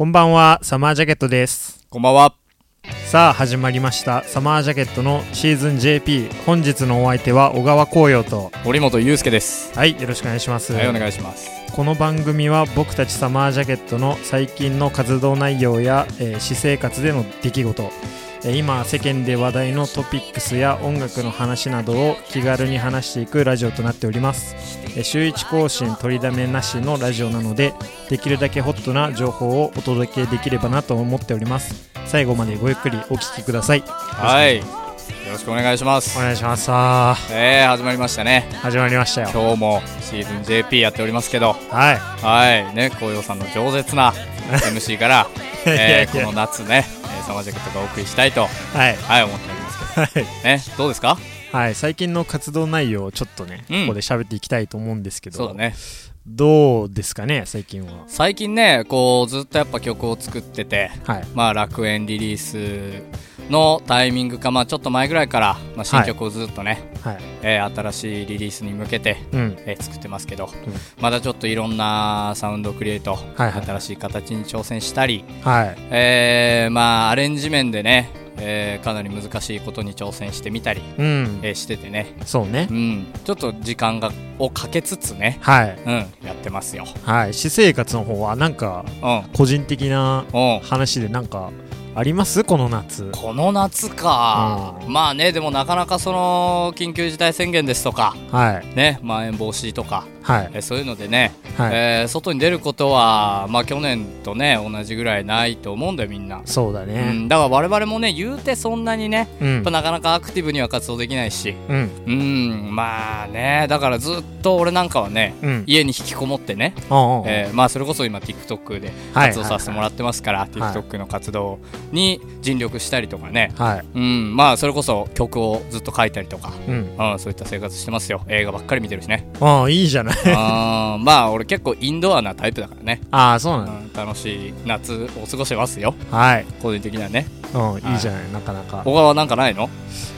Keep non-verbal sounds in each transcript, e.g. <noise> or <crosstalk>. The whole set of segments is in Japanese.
こんばんは、サマージャケットです。こんばんは。さあ、始まりました。サマージャケットのシーズン JP。本日のお相手は小川紅葉と、森本裕介です。はい、よろしくお願いします。はい、お願いします。この番組は僕たちサマージャケットの最近の活動内容や、えー私生活での出来事、えー今世間で話題のトピックスや音楽の話などを気軽に話していくラジオとなっております、えー週1更新取りだめなしのラジオなのでできるだけホットな情報をお届けできればなと思っております。最後までごゆっくりお聞きください。はい。よろしくお願いします。お願いします。さあえー、始まりましたね。始まりましたよ。今日もシーズン JP やっておりますけど、はい。はい。ね、紅葉さんの饒舌な MC から、<laughs> えー、この夏ね、えー、サマージャケットがお送りしたいと、はい。はい、思っておりますけはい。ど、ね、どうですか？はい、最近の活動内容をちょっとね、うん。ここで喋っていきたいと思うんですけど。そうだね。どうですかね最近は。最近ね、こう、ずっとやっぱ曲を作ってて、はい。まあ、楽園リリースのタイミングか、まあ、ちょっと前ぐらいから、まあ、新曲をずっとね、はい。えー新しいリリースに向けて、うん。えー作ってますけど、まだちょっといろんなサウンドクリエイト、はいはい。新しい形に挑戦したり、はい。えーまあアレンジ面でね、えーかなり難しいことに挑戦してみたり、うん。えーしててね、そうね。うん、ちょっと時間がをかけつつね、はい。うん、やってますよ。はい。私生活の方はなんかうん、個人的なうん。話でなんかあります？この夏。この夏か、うん。まあねでもなかなかその緊急事態宣言ですとか。はい。ねまん延防止とか、はい。えーそういうのでね、はい、えー外に出ることはまあ去年とね同じぐらいないと思うんだよみんな、うそうだね。ん、だから我々もね言うてそんなにねうん。なかなかアクティブには活動できないし。うん。うん。まあねだからずっと俺なんかはねうん。家に引きこもってね、おえーまあそれこそ今 TikTok ではい。活動させてもらってますから、はい。TikTok の活動に尽力したりとかね、はい。うん、まあそれこそ曲をずっと書いたりとか、うん。うん、そういった生活してますよ。映画ばっかり見てるしね。ああいいじゃない <laughs> あーまあ俺結構インドアなタイプだからね、ああそうなうんん、楽しい。夏を過ごしてますよ。だはい。個人的にはね。うんいいじゃないなかなか。小川なんかないの？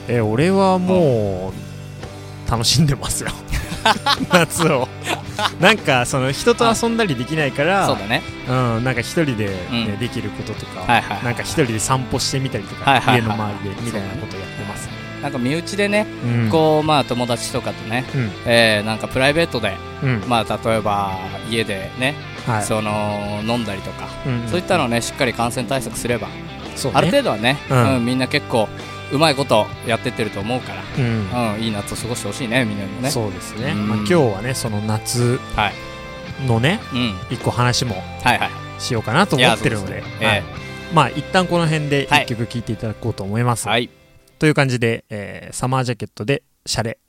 え俺はもう楽しんでますよ。<laughs> 夏を。なんかその人と遊んだりできないからそうだね。うん、なんか一人で、ねうん。できることとか、はいはいなんか一人で散歩してみたりとか、はいはいはい。家の周りでみたいなことやってますね。なんか身内でね、うん、こうまあ友達とかとね、うん、えーなんかプライベートでうん、まあ例えば家でね、はい、その飲んだりとか、うん。そういったのをねしっかり感染対策すれば、ね。ある程度はね、ううんんみんな結構うまいことやってってると思うから、うん、うん、いい夏を過ごしてほしいねみんなにもね。そうですね。うん。まあ、今日はね、その夏はい、のね、うん、一個話もはいはい。しようかなと思ってるので、はい。え。まあ一旦この辺ではい。一曲聴いていただこうと思います。はいという感じで、えーサマージャケットでシャレ。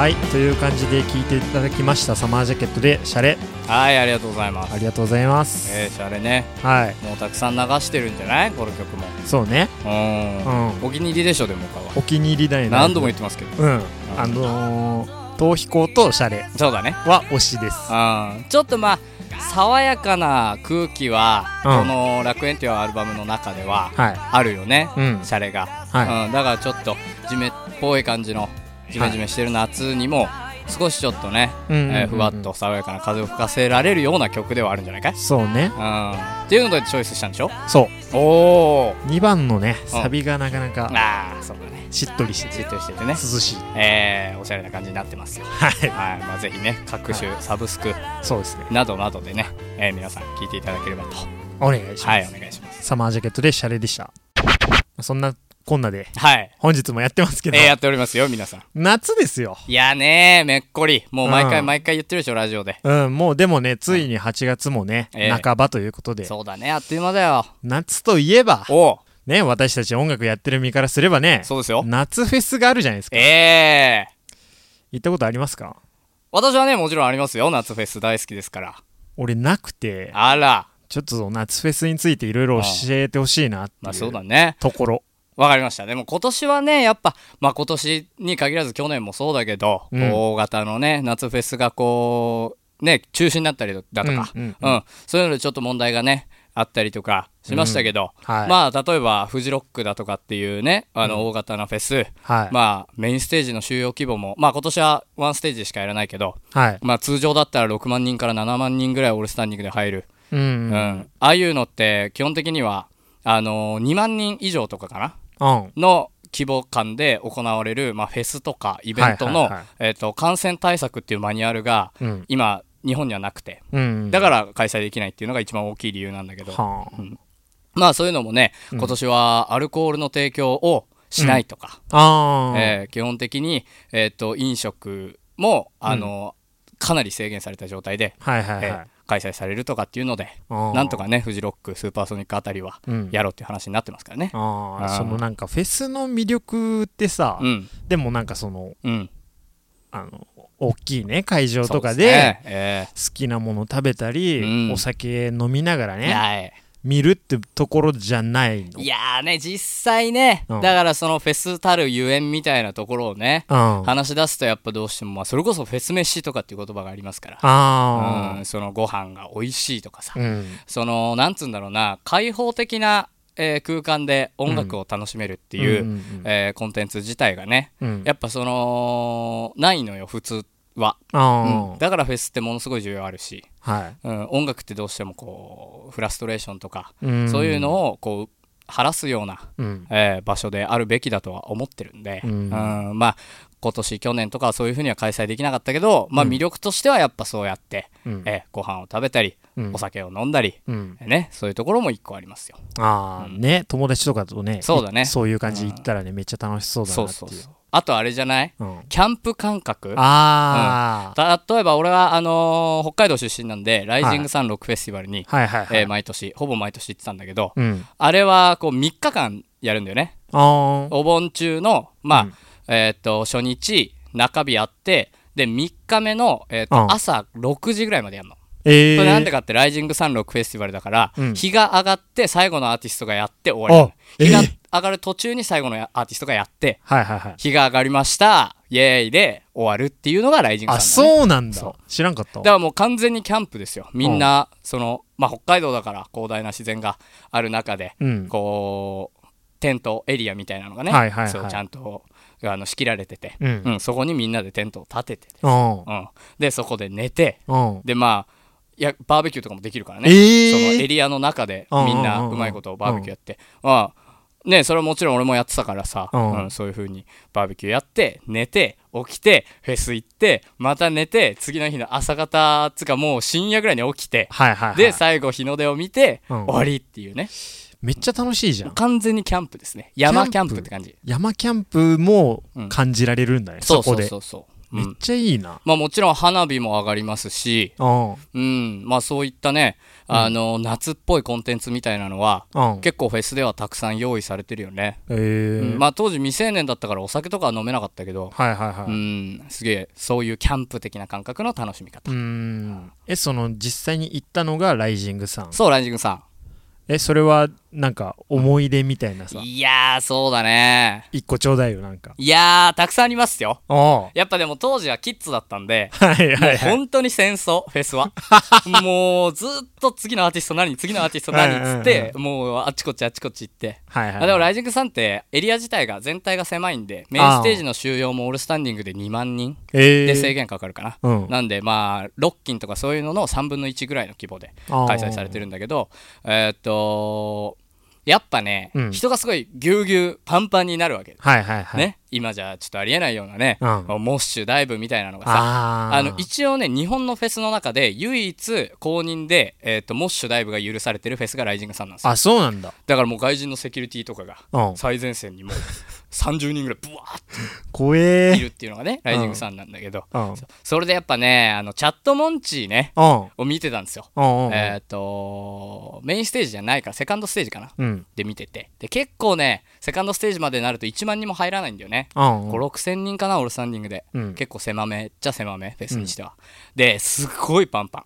はい、という感じで聴いていただきましたサマージャケットでシャレ。はいありがとうございます。ありがとうございます。えー、シャレね。はい、もうたくさん流してるんじゃない？この曲も。そうね。うん、うんお気に入りでしょでも他は。お気に入りだよね。何度も言ってますけど。うん、あのー、逃避行とシャレ。そうだね。は推しです。うん。ちょっとまあ爽やかな空気は、うん。この「楽園」っていうアルバムの中でははい。あるよね、うん。シャレが、はうん、だからちょっと地面っぽい感じの、ジメジメしてる夏にも少しちょっとね、うんうんうんうん。えーふわっと爽やかな風を吹かせられるような曲ではあるんじゃないかい？そうね。うん。っていうのでチョイスしたんでしょ？そう。おお2番のねうん。サビがなかなかああそうだね。しっとりしてしてっとりしててね。涼しい。えー、おしゃれな感じになってますよ。はい。はい。まあぜひね各種サブスクそうですね。などなどでね、えー皆さん聞いていただければと。お願いします、はいお願いします。サマージャケットでシャレでした。そんなこんなで。はい。本日もやってますけど、えー、やっておりますよ皆さん。夏ですよ。いやねーめっこり。もう毎回うん。毎回言ってるでしょラジオで。うんもうでもねついに8月もね、ええ半ばということで。そうだねあっという間だよ。夏といえばおう。ね私たち音楽やってる身からすればねそうですよ。夏フェスがあるじゃないですか。ええー、行ったことありますか？私はねもちろんありますよ。夏フェス大好きですから。俺なくてあら。ちょっと夏フェスについていろいろ教えてほしいなってまあいうそうだね。ところわかりました。でも今年はねやっぱまあ今年に限らず去年もそうだけど、うん。大型のね夏フェスがこうね中止になったりだとか、うんうんうん。そういうのでちょっと問題がねあったりとかしましたけど、はい。まあ例えばフジロックだとかっていうねあの大型なフェス、はい、まあメインステージの収容規模もまあ今年はワンステージしかやらないけどはい。まあ通常だったら6万人から7万人ぐらいオールスタンディングで入る、うん、ううん。んああいうのって基本的にはあの2万人以上とかかな。うんの規模感で行われる、まあ、フェスとかイベントの、えー、と感染対策っていうマニュアルがうん。今日本にはなくて。うんだから開催できないっていうのが一番大きい理由なんだけど。はあ、まあそういうのもねうん。今年はアルコールの提供をしないとか、えー基本的に、えー、と飲食もあの、かなり制限された状態で、はいはい開催されるとかっていうのでなんとかねフジロックスーパーソニックあたりはうん。やろうっていう話になってますからね。そのなんかフェスの魅力ってさ、うん。でもなんかそのうん、あの大きいね会場とかで好きなもの食べたり、うん。お酒飲みながらね見るってところじゃないの？いやーね実際ね、うん。だからそのフェスたるゆえんみたいなところをね、うん、あ話し出すとやっぱどうしても、まあ、それこそフェス飯とかっていう言葉がありますから。あうん、そのご飯が美味しいとかさ、うん。そのなんつうんだろうな開放的な、えー空間で音楽を楽しめるっていう、うんえーコンテンツ自体がねうん。やっぱそのないのよ普通は、あうん。だからフェスってものすごい重要あるし、あはい。うん、音楽ってどうしてもこうフラストレーションとか、うん。そういうのをこう晴らすような、うん。えー場所であるべきだとは思ってるんで、うん。うん。まあ今年去年とかはそういうふうには開催できなかったけど、まあ、うん。魅力としてはやっぱそうやって、うん。えーご飯を食べたり、うん。お酒を飲んだり、うん。ね、そういうところも一個ありますよ。ああ、ね友達とかとねそうだね。いそういう感じ行ったらねめっちゃ楽しそうだなっていう。そうそうそうあとあれじゃない？うん。キャンプ感覚？ああ、例えば俺はあのー北海道出身なんでライジングサンロックフェスティバルに、はいはいはい、えー毎年ほぼ毎年行ってたんだけど、うん。あれはこう3日間やるんだよね。お盆中のまあ、うん。えーっと初日中日あってで3日目の、えーっとうん。朝6時ぐらいまでやるの。えー、これなんでかってライジングサンロックフェスティバルだから、うん。日が上がって最後のアーティストがやって終わり日が上がる途中に最後のアーティストがやってはいはいはい。日が上がりました。イエーイ。で終わるっていうのがライジングあサンだ、ね、そうなんだ。知らんかった。だからもう完全にキャンプですよ。みんな、そのまあ北海道だから広大な自然がある中で、うん。こうテントエリアみたいなのがね、はいはいはい。そうちゃんとあの仕切られてて、うん。うん、そこにみんなでテントを立てて、うん。うん、でそこで寝てうん。でまあいやバーベキューとかもできるからね、えー。そのエリアの中でみんなうんうんうんうん。うまいことをバーベキューやって、まあねそれはもちろん俺もやってたからさ、うん。うんそういう風にバーベキューやって寝て起きてフェス行ってまた寝て次の日の朝方つうかもう深夜ぐらいに起きてはいはいはい。で最後日の出を見てうん。終わりっていうね。めっちゃ楽しいじゃん。完全にキャンプですね。山キャンププって感じ。山キャンプも感じられるんだね、そうそそこでうそう。そう、うん、めっちゃいいな。まあもちろん花火も上がりますし。うん。うん。まあそういったねあの夏っぽいコンテンツみたいなのはうん。結構フェスではたくさん用意されてるよね、えうーん。まあ当時未成年だったからお酒とかは飲めなかったけど、はいはいはい、うん。すげえそういうキャンプ的な感覚の楽しみ方、うーん。えその実際に行ったのがライジングさん？そうライジングさん。えそれはなんか思い出みたいなさ。いやーそうだね。一個ちょうだいよなんか。いやーたくさんありますよ。やっぱでも当時はキッズだったんではいはいはい。本当に戦争フェスは。<laughs> もうずっと次のアーティスト何次のアーティスト何っつってもうあっちこっちあっちこっち行って。はいはいあでもライジングさんってエリア自体が全体が狭いんでメインステージの収容もオールスタンディングで2万人えで制限かかるかな、うん。なんでまあロッキンとかそういうのの3分の1ぐらいの規模で開催されてるんだけどえーっとやっぱね、うん。人がすごいぎゅうぎゅうパンパンになるわけ、はいはいはい。ね。今じゃちょっとありえないようなね、うん。モッシュダイブみたいなのがさあー。あの一応ね日本のフェスの中で唯一公認で、えーっとモッシュダイブが許されてるフェスがライジングさんなんですよ。あそうなんだ。だからもう外人のセキュリティとかがうん。最前線にもう30人ぐらいブワーって怖えいるっていうのがね、ライジングさんなんだけど、うんそそれでやっぱね、あのチャットモンチーね、うんを見てたんですよ。うんうんえっ、と、メインステージじゃないから、セカンドステージかな。うんで見てて。で、結構ね、セカンドステージまでになると1万人も入らないんだよね。うん5、6千人かな、オールスタンディングで。うん結構狭めっちゃ狭め、フェスにしては。で、すっごいパンパン。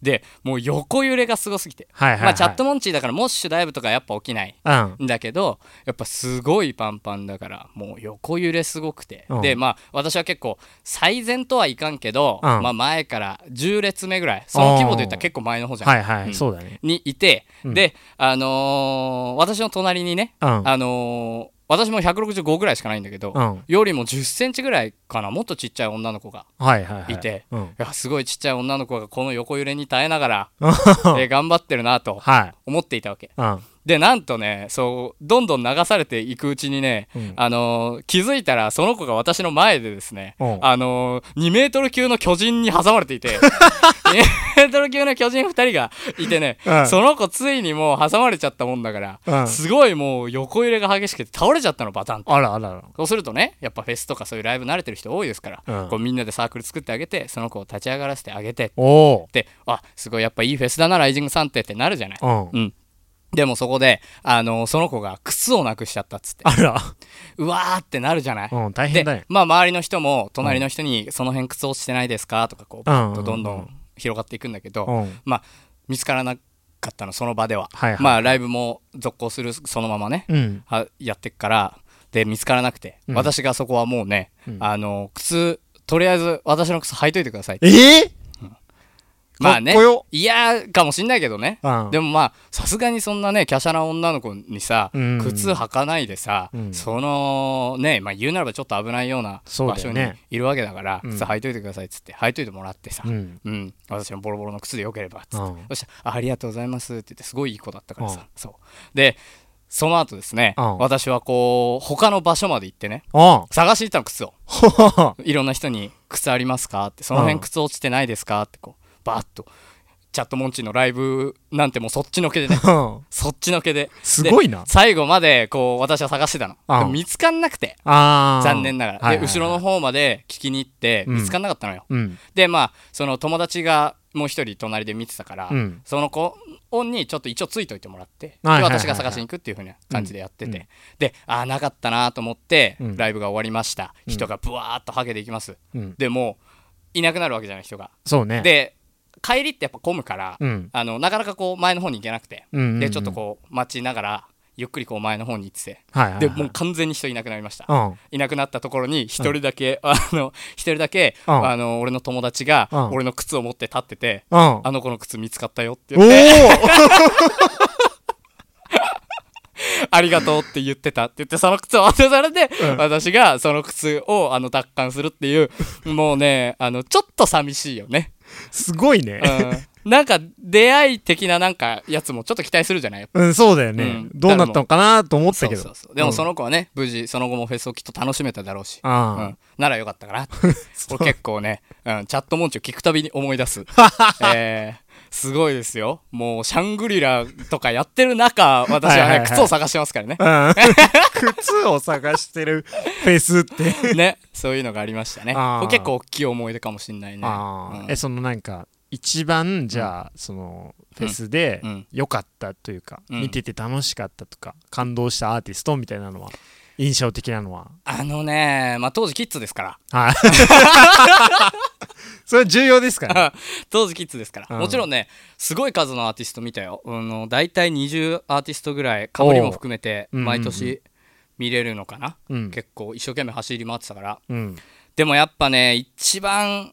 うんで、もう横揺れがすごすぎて。はいはいはい。まあ、チャットモンチーだから、モッシュダイブとかやっぱ起きない。うん。んだけどやっぱすごいパンパンだからもう横揺れすごくて、うん。でまあ私は結構最前とはいかんけど、うん。まあ前から10列目ぐらいその規模で言ったら結構前の方じゃん、はいはい、うん。そうだね。にいて、うん。であのー私の隣にね、うん。あのー私も165ぐらいしかないんだけど、うん。よりも10センチぐらいかな。もっとちっちゃい女の子がはいはいはい。いて、すごいちっちゃい女の子がこの横揺れに耐えながら、う <laughs> んえー頑張ってるなとはい。思っていたわけ。うんでなんとねそうどんどん流されていくうちにね、うん。あのー気づいたらその子が私の前でですね、うん。あのー2メートル級の巨人に挟まれていて <laughs> 2メートル級の巨人2人がいてね、うん。その子ついにもう挟まれちゃったもんだから、うん。すごいもう横揺れが激しくて倒れちゃったのバタンと。あらあらそうするとねやっぱフェスとかそういうライブ慣れてる人多いですから、うん。こうみんなでサークル作ってあげてその子を立ち上がらせてあげてであすごいやっぱいいフェスだなライジングさんってってなるじゃない、うん。うん。でもそこで、あのその子が靴をなくしちゃったっつって、あら。うわーってなるじゃない？うん大変だよ。で、まあ周りの人も、隣の人に、その辺靴落ちてないですか？とか、こう、うん。どんどん広がっていくんだけど、うん。まあ、見つからなかったの、その場では。はいはい。まあ、ライブも続行する、そのままね、うん。はやってっから、で、見つからなくて、うん。私がそこはもうね、うん。あの靴、とりあえず私の靴履いといてくださいって。ええまあね。かっこよ、嫌かもしんないけどね。うん。でもまあさすがにそんなね華奢な女の子にさ、うん。靴履かないでさ、うん。そのねまあ言うならばちょっと危ないような場所にいるわけだからうん。靴履いといてくださいっつって履いといてもらってさ、ううん。ん私のボロボロの靴でよければっつって、うん。そしたらあ「ありがとうございます」って言ってすごいいい子だったからさ、うん。そう。でその後ですね、うん。私はこう他の場所まで行ってねあ探していったの靴を。あ <laughs> いろんな人に「靴ありますか?」って「その辺靴落ちてないですか?」ってこうバーッと。チャットモンチーのライブなんてもうそっちのけでね。うん。そっちのけで。すごいな。で最後まで、こう、私は探してたの。見つかんなくて、ああ。残念ながら。はいはいはい。で、後ろの方まで聞きに行って、うん。見つかんなかったのよ。うん。で、まあ、その友達がもう一人隣で見てたから、うん。その子にちょっと一応ついといてもらって、ではいはい私が探しに行くっていう風な感じでやってて、うん。で、ああ、なかったなと思って、うん。ライブが終わりました。うん人がブワーっとはけていきます。うん。でもう、いなくなるわけじゃない、人が。そうね。で、帰りってやっぱ混むから、うん。あのなかなかこう前の方に行けなくて、うんうんうんでちょっとこう待ちながらゆっくりこう前の方に行ってて、はいはいはい。でもう完全に人いなくなりました、うん。いなくなったところに一人だけ、あの一人だけ、うん。あの俺の友達が、うん。俺の靴を持って立ってて、うん。あの子の靴見つかったよってお言って。お <laughs> ありがとうって言ってたって言ってその靴を渡されて、うん。私がその靴をあの奪還するっていうもうねあのちょっと寂しいよね、すごいね。うん、なんか出会い的ななんかやつもちょっと期待するじゃない？うんそうだよね。うん。どうなったのかなと思ったけど。でもそのの子はね、無事その後もフェスをきっと楽しめただろうし、うあ。ん、ならよかったかな <laughs> これ結構ね、うん、チャットモンチを聞くたびに思い出す、<laughs> えーすごいですよ。もうシャングリラとかやってる中私はね靴を探してますからね。あうん。<laughs> 靴を探してるフェスって。<laughs> ねそういうのがありましたね。結構大きい思い出かもしんないね。うん。えそのなんか一番じゃあそのフェスでうん。良かったというかうん。見てて楽しかったとか感動したアーティストみたいなのは？印象的なのは？あのねまあ当時キッズですから。はい。<laughs> それは重要ですから当時キッズですから、うん。もちろんねすごい数のアーティスト見たよ、あの大体20アーティストぐらいかぶりも含めておう毎うん。うん年見れるのかな、うん。結構一生懸命走り回ってたから。うん。でもやっぱね一番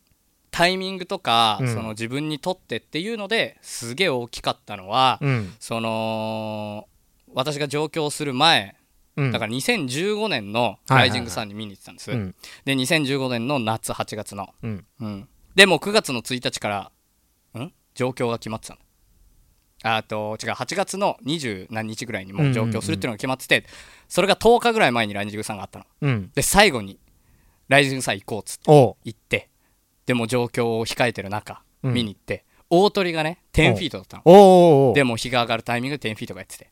タイミングとか、うん。その自分にとってっていうのですげえ大きかったのは、うん。その私が上京する前うん。だから2015年のライジングサンに見に行ってたんです、うん。で2015年の夏8月の。うん。うん、でも9月の1日からん？上京が決まってたの。あと違う8月の20何日ぐらいにもう上京するっていうのが決まってて、それが10日ぐらい前にライジングさんがあったの。うん。で最後にライジングさん行こうっつって行ってでも上京を控えてる中、うん。見に行って大鳥がね10フィートだったの。でも日が上がるタイミングで10フィートがやってて。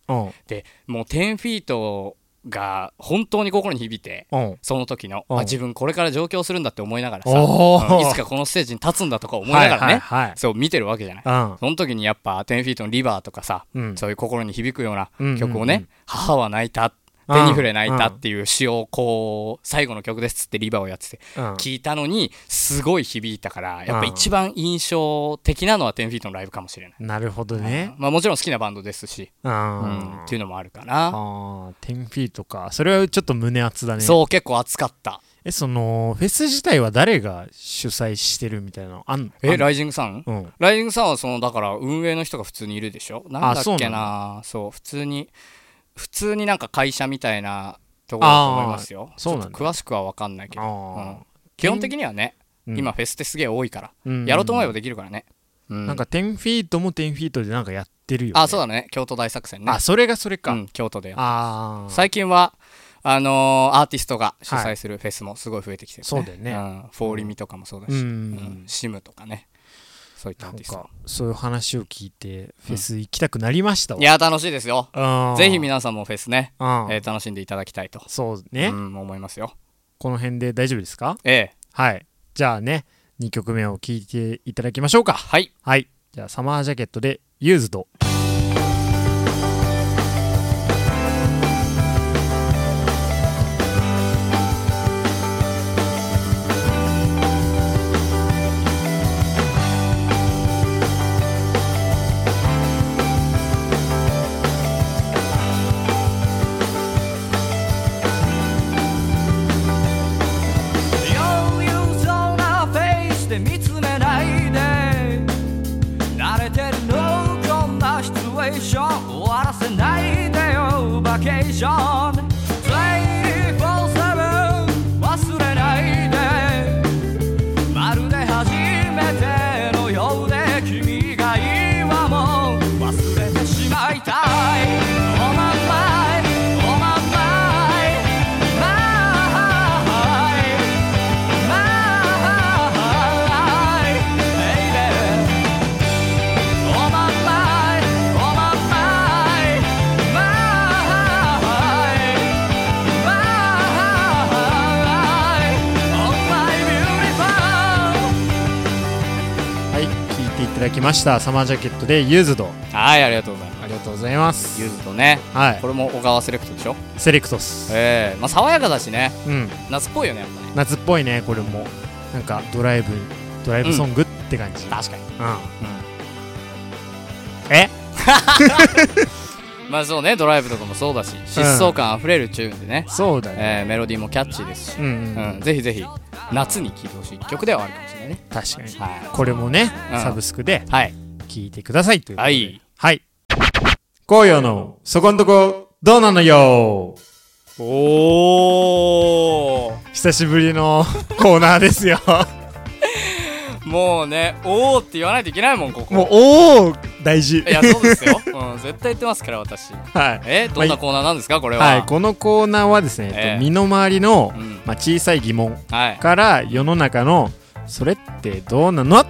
でもう10フィートが本当に心に響いておうその時のうん。あ自分これから上京するんだって思いながらさ、うんいつかこのステージに立つんだとか思いながらね、はいはいはい。そう見てるわけじゃない。うん。その時にやっぱ10フィートのリバーとかさ、うん。そういう心に響くようなうん曲をね、母は泣いた手に触れ泣いたっていう詩をこう最後の曲ですっつってリバーをやっててうん。聞いたのにすごい響いたからやっぱ一番印象的なのは10フィートのライブかもしれない、なるほどね。まあ、もちろん好きなバンドですし、ううん。ん、っていうのもあるかな、あー10フィートか。それはちょっと胸熱だね。そう結構熱かった。えそのフェス自体は誰が主催してるみたいなのあんのあんの？えライジングさん？うん。ライジングさんはそのだから運営の人が普通にいるでしょ？なんだっけな。そう普通に普通になんか会社みたいなところだと思いますよ。そうなん詳しくは分かんないけど、あうーん。基本的にはね、うん。今フェスってすげえ多いから、うん。やろうと思えばできるからね、うん。なんか10フィートも10フィートでなんかやってるよ、ね、あそうだね。京都大作戦ね。あそれがそれか、うん、京都でああ最近はあのーアーティストが主催するフェスもすごい増えてきてる、ね。そうだよね。ん、フォーリミとかもそうだし、 SiM とかねそういったなんアーティスト。かそういう話を聞いてフェス行きたくなりましたわ、いや楽しいですよ。うん。ぜひ皆さんもフェスね、うん。えー楽しんでいただきたいと、そうね、うん、思いますよ。この辺で大丈夫ですか？ええ。はい。じゃあね2曲目を聴いていただきましょうか。はい。はい。じゃあサマージャケットでユーズドましたサマージャケットでユーズド。はいありがとうございます。ありがとうございます。ユーズとね。はい。これも小川セレクトでしょ？セレクトスええ。まあ爽やかだしね。うん。夏っぽいよねやっぱね。夏っぽいねこれも。なんかドライブドライブソングって感じ、うん。確かに。え？<laughs> まあそうねドライブとかもそうだし疾走感あふれるチューンでね、そうだね、えーメロディーもキャッチーですし、うんうん、うん、ぜひぜひ夏に聴いてほしい曲ではあるかもしれないね。確かに。はい。これもね、うん。サブスクではい。聴いてくださいということで。はい。はい。紅葉のそこんとこどうなのよ？おお久しぶりのコーナーですよもうねおおって言わないといけないもんここ。もうおお大事。いやそうですよ、<laughs> うん、絶対言ってますから私。はい。えどんなコーナーなんですかこれは？はい、このコーナーはですね、ええ。身の回りの、うん。まあ、小さい疑問はい。から世の中のそれってどうなの？は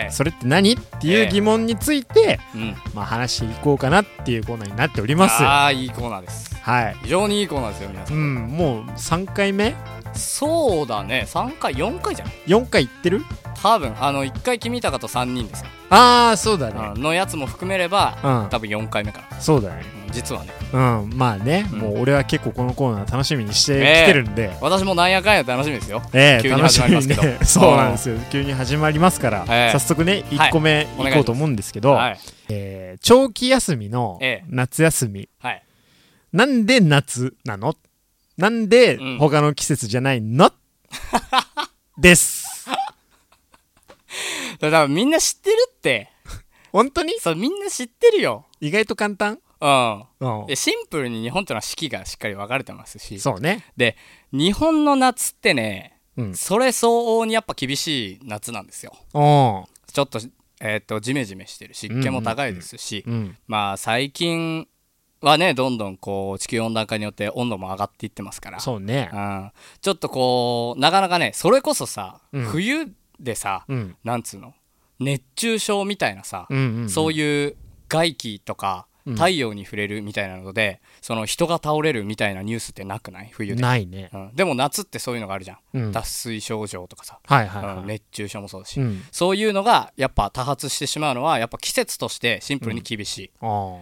い。それって何？っていええう疑問について、うん。まあ、話していこうかなっていうコーナーになっております。ああいいコーナーです。はい。非常にいいコーナーですよ皆さうんんもう3回目？そうだね。3回4回じゃない？4回行ってる？多分あの1回君高と3人です。よ、ああそうだね。うんのやつも含めればうん。多分4回目かそうだね。な、実はね。うんまあね、うん。もう俺は結構このコーナー楽しみにしてきてるんで、私もなんやかんや楽しみですよ。急にええ楽し始まりますけど。ね。そうなんですよ。急に始まりますから、ええ。早速ね1個目お願いいこうと思うんですけど、はい。えー長期休みのええ。夏休み、はい。なんで夏なの？なんでうん。他の季節じゃないの、<laughs> です <laughs> だからみんな知ってるって。本当に？そうみんな知ってるよ。意外と簡単？うん。うん。でシンプルに日本というのは四季がしっかり分かれてますし。そうね。で日本の夏ってねうん。それ相応にやっぱ厳しい夏なんですよ。おちょっとえーっとジメジメしてる湿気も高いですし、うん。まあ最近はねどんどんこう地球温暖化によって温度も上がっていってますから。そうね。うん、ちょっとこうなかなかねそれこそさ、うん。冬でさ、うん。なんつうの？熱中症みたいなさ、うんうんうん。そういう外気とかうん。太陽に触れるみたいなので、その人が倒れるみたいなニュースってなくない？冬で、ないね。うん、でも夏ってそういうのがあるじゃん、うん。脱水症状とかさ、はいはいはい、うん。熱中症もそうだし、うん。そういうのがやっぱ多発してしまうのはやっぱ季節としてシンプルに厳しい、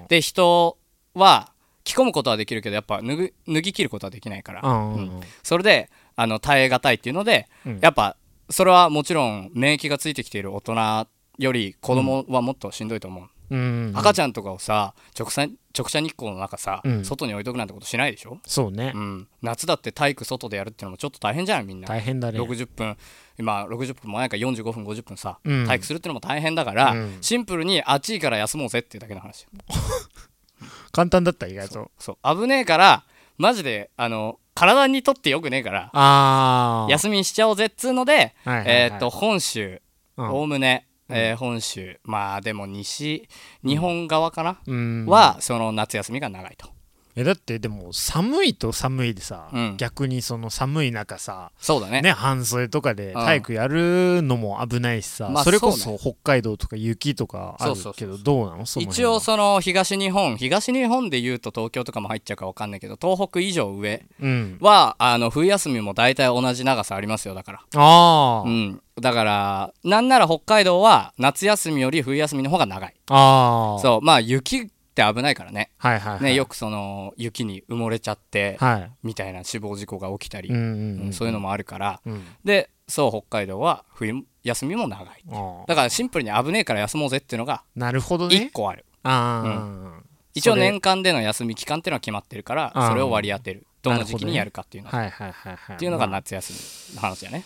で人は着込むことはできるけどやっぱ脱ぎ切ることはできないから、うんうんうん。うん。それであの耐え難いっていうので、うん。やっぱそれはもちろん免疫がついてきている大人より子供はもっとしんどいと思う、うん。赤ちゃんとかをさ直射直射日光の中さ、うん。外に置いとくなんてことしないでしょ、そうね。うん、夏だって体育外でやるっていうのもちょっと大変じゃないみんな。大変だね。60分今60分もないから45分50分さ、うん。体育するっていうのも大変だから、うん。シンプルに暑いから休もうぜっていうだけの話。<laughs> 簡単だった意外と。そう。危ねえからマジであの体にとってよくねえからああ休みにしちゃおうぜっつうので、はいはいはい。えーっと本州うん。おおむね、えー本州。まあでも西日本側かな、うん。はその夏休みが長いとえだってでも寒いと寒いでさ、うん。逆にその寒い中さそうだね。ね半袖とかでん。体育やるのも危ないしさ、まあそれこそ北海道とか雪とかあるけどどうなの？一応その東日本東日本でいうと東京とかも入っちゃうか分かんないけど東北以上上うん。はあの冬休みも大体同じ長さありますよ。だから。あー、うん。だからなんなら北海道は夏休みより冬休みの方が長い。ああそう。まあ雪って危ないからね。はいはいはい。ねよくその雪に埋もれちゃってはい。みたいな死亡事故が起きたり、うんうんうんそういうのもあるから。うん。でそう北海道は冬休みも長い。だからシンプルに危ねえから休もうぜっていうのがなるほど1ね個ある、ああ、一応それ。年間での休み期間っていうのは決まってるからそれを割り当てる。どの時期にやるかっていうの、は。いはいはいはいっていうのがまあ夏休みの話だね、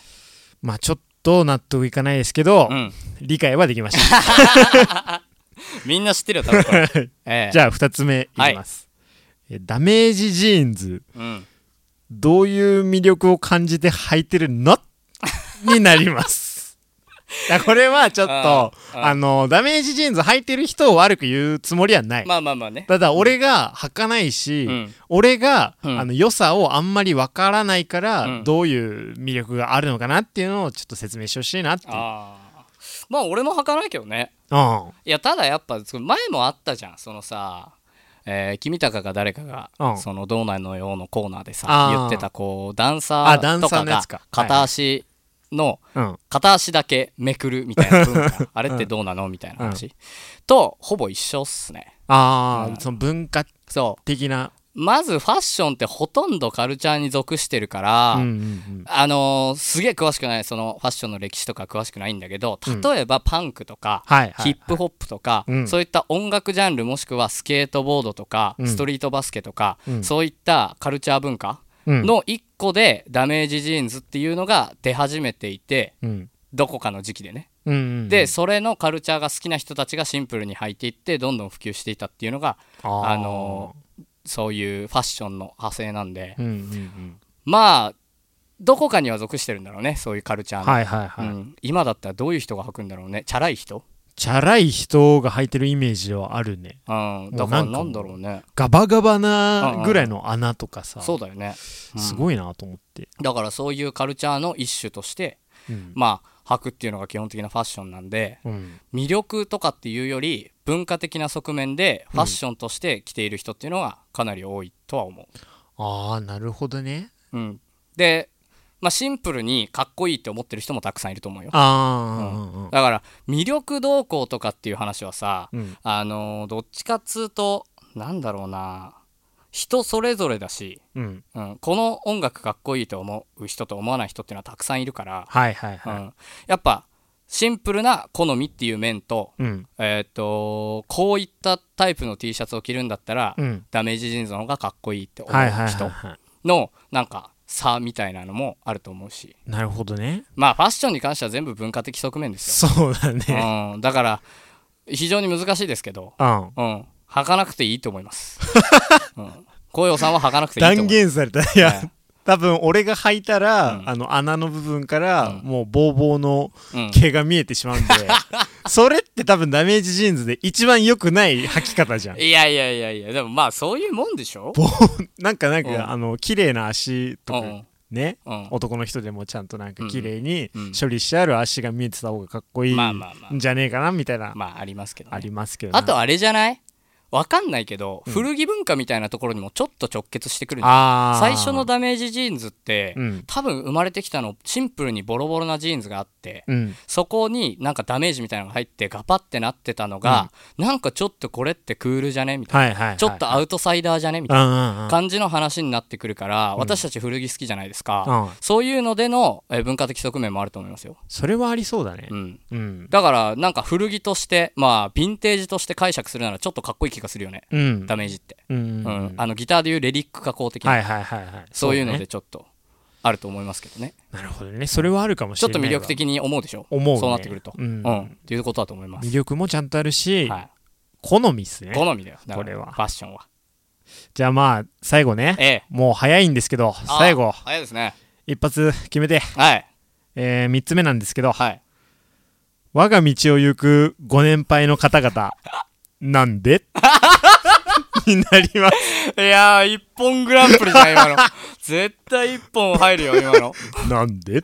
まあちょっと納得いかないですけど、うん。理解はできました <laughs> <laughs> みんな知ってるよ多分これ、<laughs> ええ。じゃあ2つ目いきます、えダメージジーンズ。うん、どういう魅力を感じて履いてるの？<laughs> になります。これはちょっとあのダメージジーンズ履いてる人を悪く言うつもりはない、まあまあまあね。ただ俺が履かないし、うん。俺が、うん。あの良さをあんまりわからないから、うん。どういう魅力があるのかなっていうのをちょっと説明してほしいなっていうまあ俺も履かないけどね。うん。いやただやっぱ前もあったじゃんそのさえー、君高か誰かが、うん。その「どうなのよ」のコーナーでさあー。言ってたこうダンサあダンーとかがサーのやつか片足のうん。片足だけめくるみたいな文化。<laughs> あれってどうなのみたいな話、とほぼ一緒っすね。ああ、うん。その文化そう。的なまずファッションってほとんどカルチャーに属してるから、うんうんうん。あのーすげえ詳しくないそのファッションの歴史とか詳しくないんだけどうん。例えばパンクとか、はいはい、はい、ヒップホップとか、うん。そういった音楽ジャンルもしくはスケートボードとか、うん。ストリートバスケとか、うん。そういったカルチャー文化うん。の一個でダメージジーンズっていうのが出始めていてうん。どこかの時期でね、うんうんでそれのカルチャーが好きな人たちがシンプルに履いていってどんどん普及していたっていうのがあのそういうファッションの派生なんで、うんうんうん。まあどこかには属してるんだろうねそういうカルチャーの、はいはいはい、うん、今だったらどういう人が履くんだろうねチャラい人、チャラい人が履いてるイメージはあるね。うん、だかからなんだろうね。ガバガバなぐらいの穴とかさ、そうだよね、うん。すごいなと思って、だからそういうカルチャーの一種としてうん。まあ履くっていうのが基本的なファッションなんでうん。魅力とかっていうより文化的な側面でファッションとして着ている人っていうのがかなり多いとは思ああなるほどね。う、うん、で、まあ、シンプルにかっこいいって思ってる人もたくさんいると思うよ。ああうんうん。だから魅力動向とかっていう話はさ、うん。あのーどっちかっつうとなんだろうな人それぞれだし、うん。うん、この音楽かっこいいと思う人と思わない人っていうのはたくさんいるから、はいはいはい。うん、やっぱシンプルな好みっていう面と,、うん。えー、とこういったタイプの T シャツを着るんだったら、うん。ダメージジーンズの方がかっこいいって思う人はのなんか差みたいなのもあると思うし。いなるほどね。まあファッションに関しては全部文化的側面ですよ、そうだね。うん、だから非常に難しいですけど、うん。うん、履かなくていいと思います、<laughs> うん、紅葉さんは履かなくていいと思断う言されたいやはい多分俺が履いたら、うん。あの穴の部分から、うん。もうボーボーのうん。毛が見えてしまうんで、<laughs> それって多分ダメージジーンズで一番良くない履き方じゃん。いやいやいやいやでもまあそういうもんでしょ？なんかなんか、うん。あの綺麗な足とか、うん。ね、うん。男の人でもちゃんとなんか綺麗にうん。処理してある足が見えてた方がかっこいいまあまあまあんじゃねえかなみたいな、まあありますけど、ね、ありますけどね。あとあれじゃない？わかんないけど、うん。古着文化みたいなところにもちょっと直結してくるんだあー。最初のダメージジーンズって、うん。多分生まれてきたのシンプルにボロボロなジーンズがあって、うん。そこになんかダメージみたいなのが入ってガパってなってたのが、なんかちょっとこれってクールじゃねみたいな、はいはいはいちょっとアウトサイダーじゃねみたいなうんうんうん。感じの話になってくるから、私たち古着好きじゃないですか、うん。そういうのでのえー文化的側面もあると思いますよ、それはありそうだね。うん、うん。だからなんか古着としてまあヴィンテージとして解釈するならちょっとかっこいい気がするよね、うん。ダメージって、うん。うん。あのギターでいうレリック加工的な、はいはいはいはい。そういうのでちょっとあると思いますけどね。なるほどね。それはあるかもしちょっれないわ。と魅力的に思うでしょ思うね。そうなってくると、うん。っていうことだと思います。魅力もちゃんとあるし、はい。好みっすね。好みだよ。これは。ファッションは。じゃあまあ最後ね。ええ。もう早いんですけどあ最後。早いですね。一発決めて、はい。えー、3つ目なんですけど。はい。我が道を行くご年配の方々 <laughs> なんで？<laughs> になります。いやー一本グランプリじゃん今の。<laughs> 絶対一本入るよ今の。なんで？<laughs>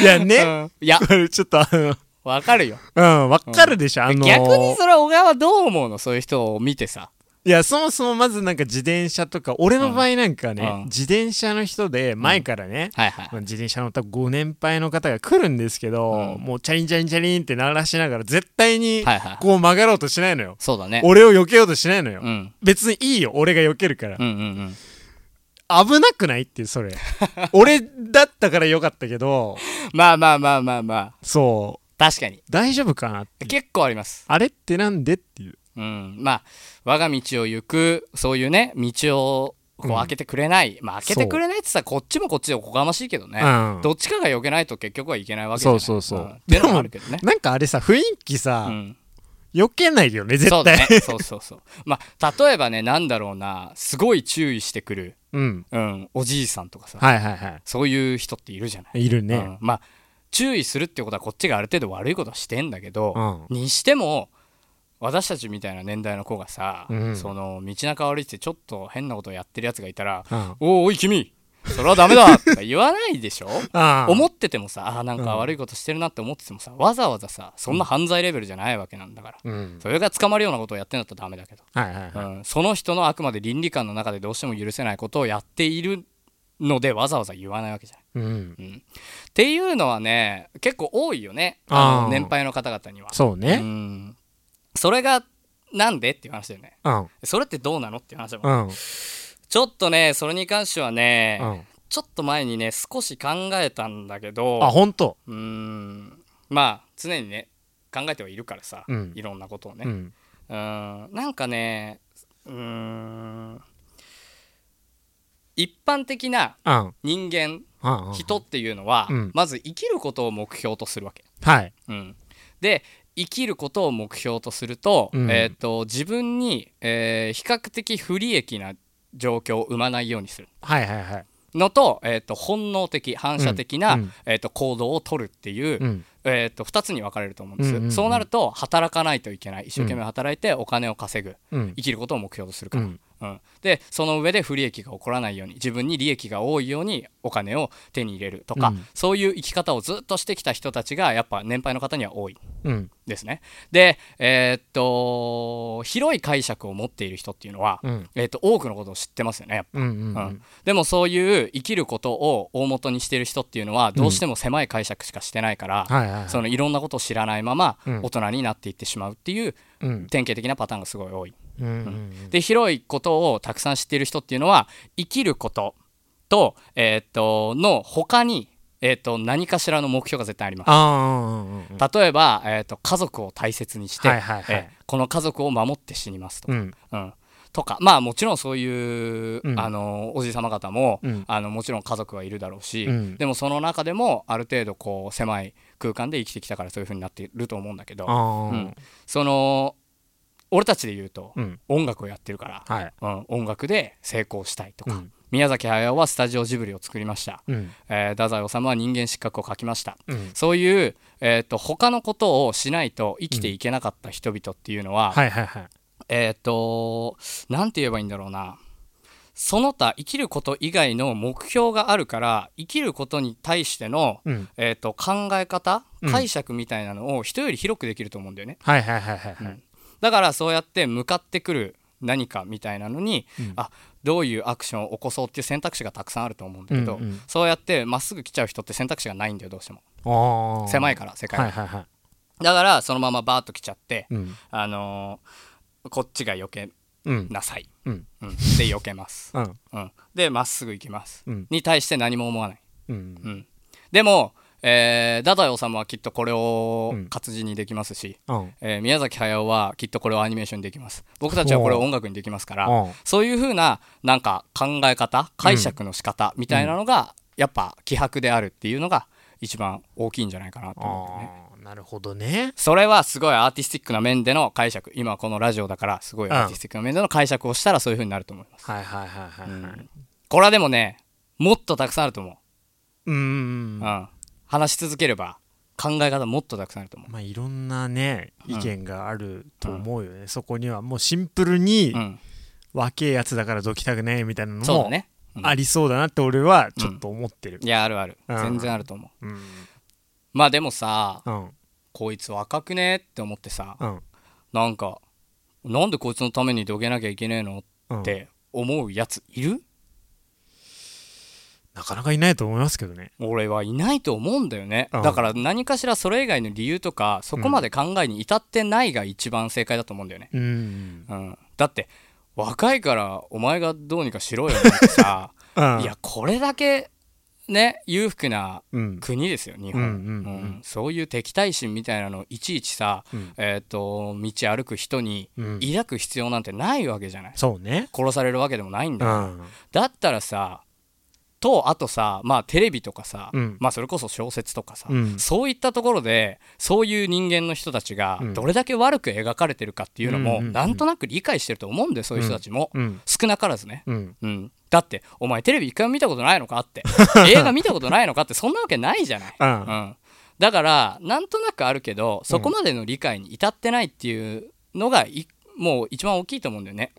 いやね、うん。いや。ちょっとあの。わかるよ。うんわかるでしょ、あのー逆にそれは小川はどう思うの？そういう人を見てさいやそもそもまずなんか自転車とか俺の場合なんかね、うん。自転車の人で前からね、はいはい。まあ自転車乗ったご年配の方が来るんですけど、うん。もうチャリンチャリンチャリンって鳴らしながら絶対にはいはい。こう曲がろうとしないのよ、そうだね。俺を避けようとしないのよ、うん。別にいいよ俺が避けるから。うん、うんうん。危なくないってそれ。<laughs> 俺だったからよかったけど。<laughs> まあまあまあまあまあ。そう。確かに。大丈夫かなって。結構あります。あれってなんでっていううん。まあ我が道を行くそういうね道をこううん開けてくれない、まあ開けてくれないってさこっちもこっちでおこがましいけどね、う。ん。どっちかが避けないと結局はいけないわけじゃない。そうそうそう。うん。っていうのもあるけどね。なんかあれさ雰囲気さ、うん。避けないよね絶そうね。そうそうそう。まあ例えばねなんだろうな。すごい注意してくる、うん。うん、おじいさんとかさ、はいはいはそういう人っているじゃない、い。いるね、うん、まあ注意するってことはこっちがある程度悪いことはしてんだけど、うん。にしても私たちみたいな年代の子がさ、うん。その道中歩いててちょっと変なことをやってるやつがいたらうん「おーおい君それはダメだ! <laughs>」とか言わないでしょ？思っててもさあーなんか悪いことしてるなって思っててもさわざわざさそんな犯罪レベルじゃないわけなんだから、うん。それが捕まるようなことをやってんだったらダメだけど、はいはいはい、うん、その人のあくまで倫理観の中でどうしても許せないことをやっているのでわざわざ言わないわけじゃない。うん、っていうのはね結構多いよねあの年配の方々には。うそうね。んそれがなんでっていう話だよね。うん。それってどうなのっていう話だもん、うん。ちょっとねそれに関してはね、うん。ちょっと前にね少し考えたんだけどあ本当？うーん。まあ常にね考えてはいるからさ、うん。いろんなことをね、うん。うーん。なんかねうーん。一般的なうん。人間人っていうのは、うん。まず生きることを目標とするわけ、はい。うん、で生きることを目標とすると,、うん。えー、と自分に、えー比較的不利益な状況を生まないようにする。はいはいはい。のと,、えー、と本能的反射的な、うんうん。えー、と行動を取るっていう、うん。えー、と2つに分かれると思うんです、うんうんうん。そうなると働かないといけない。一生懸命働いてお金を稼ぐ。うん。生きることを目標とするから、うん。うん、でその上で不利益が起こらないように自分に利益が多いようにお金を手に入れるとか、うん。そういう生き方をずっとしてきた人たちがやっぱ年配の方には多いうん。ですね。で、えーっと広い解釈を持っている人っていうのは、うん。えーっと多くのことを知ってますよねやっぱ。うんうんううん。んでもそういう生きることを大元にしてる人っていうのはどうしても狭い解釈しかしてないから、はいはいはい。そのいろんなことを知らないままうん。大人になっていってしまうっていううん典型的なパターンがすごい多い。うんうんで広いことをたくさん知っている人っていうのは生きることと,、えーっとの他に、えーっと何かしらの目標が絶対あります。例えば、えーっと家族を大切にして、はいはいはい。えーこの家族を守って死にますとか。うん。うん、とか。まあもちろんそういう、うん。あのおじい様方も、うん。あのもちろん家族はいるだろうし、うん。でもその中でもある程度こう狭い空間で生きてきたからそういう風になっていると思うんだけどうん。その俺たちで言うと、うん。音楽をやってるから、はい。うん、音楽で成功したいとか、うん。宮崎駿はスタジオジブリを作りました、うん。えー太宰治は人間失格を書きました。うん。そういう、えー、と他のことをしないと生きていけなかった人々っていうのは、はいはいはい。えっ、と、なんて言えばいいんだろうな。その他生きること以外の目標があるから生きることに対しての、うん。えー、と考え方うん。解釈みたいなのを人より広くできると思うんだよね、はいはいはいはいはい。だからそうやって向かってくる何かみたいなのに、うん。あどういうアクションを起こそうっていう選択肢がたくさんあると思うんだけど、うんうん。そうやってまっすぐ来ちゃう人って選択肢がないんだよどうしても。ああ狭いから世界が、はいはいはい。だからそのままバーッと来ちゃって、うん。あのーこっちが避けうんなさい、うん。うん、で避けます。うん。うん、でまっすぐ行きます、うん。に対して何も思わない、ううん。ん、でも、えー、ダダヨさんはきっとこれをうん。活字にできますし、うん。えー宮崎駿はきっとこれをアニメーションにできます。僕たちはこれを音楽にできますからうん。そういう風ななんか考え方解釈の仕方みたいなのが、やっぱ気迫であるっていうのが一番大きいんじゃないかなと思うんだよねなるほどね。それはすごいアーティスティックな面での解釈。今このラジオだからすごいアーティスティックな面での解釈をしたらそういう風になると思います、はいはいはいはいはい。これはでもねもっとたくさんあると思う。うんうん、話し続ければ考え方もっとたくさんあると思まあいろんなねうん。意見があると思うよね。そこにはもうシンプルにう、うん、若えやつだからどきたくねみたいなのもね、うん。ありそうだなって俺はちょっと思ってる。いやあるある。うん。全然あると思う。うんまあでもさうん。こいつ若くねって思ってさうん。なんかなんでこいつのためにどけなきゃいけねえの？うん。って思うやついる？なかなかいないと思いますけどね。俺はいないと思うんだよね。うん。だから何かしらそれ以外の理由とかそこまで考えに至ってないが一番正解だと思うんだよね、うん。うん、だって若いからお前がどうにかしろよなんてさ <laughs> うん。いやこれだけね裕福なうん。国ですよ日本、うんうんうん。そういう敵対心みたいなのをいちいちさ、うん。えー、と道歩く人にうん。抱く必要なんてないわけじゃない。そうね。殺されるわけでもないんだよ、うん。だったらさとあとさまあテレビとかさ、うん。まあそれこそ小説とかさ、うん。そういったところでそういう人間の人たちがうん。どれだけ悪く描かれてるかっていうのも、うんなんとなく理解してると思うんだよそういう人たちも、うん。少なからずね、うん。うん、だってお前テレビ一回も見たことないのかって。<laughs> 映画見たことないのかってそんなわけないじゃない、うん。うん、だからなんとなくあるけどそこまでの理解に至ってないっていうのがいもう一番大きいと思うんだよね。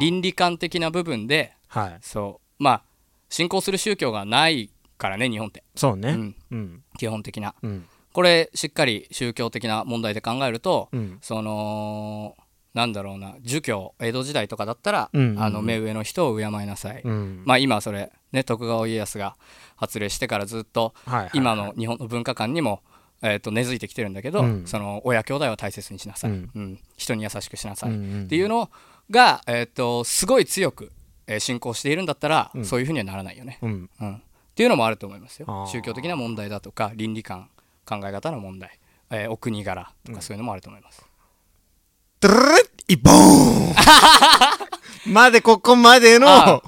倫理観的な部分で。はい。そう。まあ信仰する宗教がないからね日本って、そうね。うん、うん。基本的な。うん。これしっかり宗教的な問題で考えると、うん。そのなんだろうな儒教江戸時代とかだったら、うんうんうん。あの目上の人を敬いなさい、うん。まあ今それね徳川家康が発令してからずっと今の日本の文化観にも、えー、と根付いてきてるんだけど、うん。その親兄弟を大切にしなさい、ううん。ん人に優しくしなさい、っていうのが、えー、とすごい強く、えー信仰しているんだったら、うん。そういうふうにはならないよね、うん。うん、っていうのもあると思いますよ。宗教的な問題だとか倫理観考え方の問題、えーお国柄とかそういうのもあると思います、ドゥルルル一本までここまでの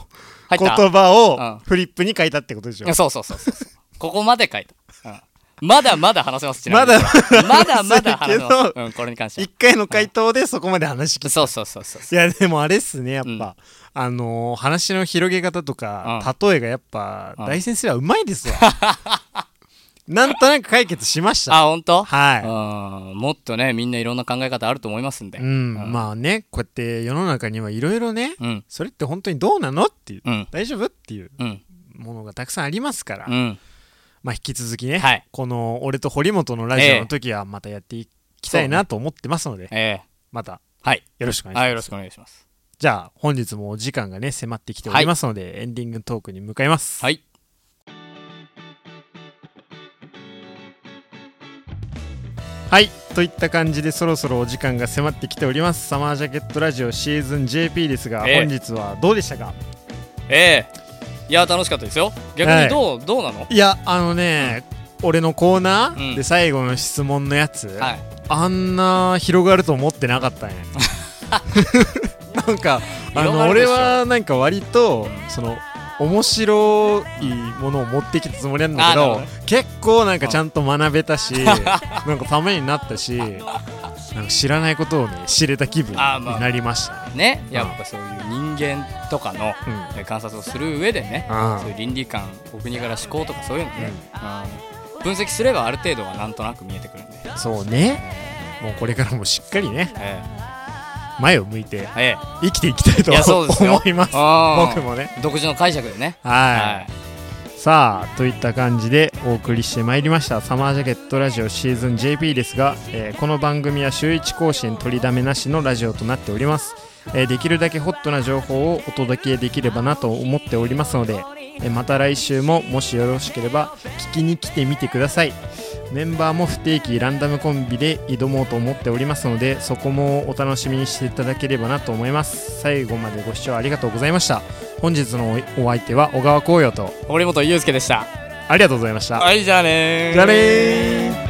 言った葉うんをフリップに書いたってことでしょいやそうそうそうそうそうここまで書いた、うんまだまだ話せますまだまだまだ話せますうん、これに関しては一回の回答でそこまで話聞いそうそうそうそういやでもあれっすねやっぱ、うんあのー話の広げ方とか、う例えがやっぱ、うん大先生はうまいですわ。<laughs> なんとなく解決しました。あ本当？はうんもっとねみんないろんな考え方あると思いますんで。い、うん、まあねこうやって世の中にはいろいろねうん。それって本当にどうなのっていううん。大丈夫っていううん。ものがたくさんありますから、うん。まあ引き続きね、はい。この俺と堀本のラジオの時はまたやっていきたいなと思ってますので、ええ。またはい。よろしくお願いします、はいよろしくお願いしますじゃあ本日もお時間がね迫ってきておりますので、エンディングトークに向かいます。はい。はい。といった感じでそろそろお時間が迫ってきております。サマージャケットラジオシーズン JP ですが、ええ。本日はどうでしたか？ええ。いや楽しかったですよ。逆にどう、どうなの？いやあのね、俺のコーナー、うん。で最後の質問のやつ、はい。あんな広がると思ってなかったね <laughs> なんかあの俺はなんか割とその面白いものを持ってきたつもりなんだけど結構なんかちゃんと学べたし <laughs> なんかためになったしなんか知らないことをね知れた気分にあまあ。なりました。ね。ねやっぱそういう人間とかのうん。え観察をする上でねあそういう倫理観お国柄思考とかそういうのね、うん。うん。分析すればある程度はなんとなく見えてくるんで、そうね。もうこれからもしっかりねえ前を向いてええ。生きていきたいと思います。僕もね。え独自の解釈でね。はい、さあといった感じでお送りしてまいりました。サマージャケットラジオシーズン JP ですが、えーこの番組は週1更新取りだめなしのラジオとなっております、えーできるだけホットな情報をお届けできればなと思っておりますので、えーまた来週ももしよろしければ聞きに来てみてください。メンバーも不定期ランダムコンビで挑もうと思っておりますのでそこもお楽しみにしていただければなと思います。最後までご視聴ありがとうございました。本日のおお相手は小川紅葉と堀本裕介でした。ありがとうございました。はいじゃあねー。じゃあねー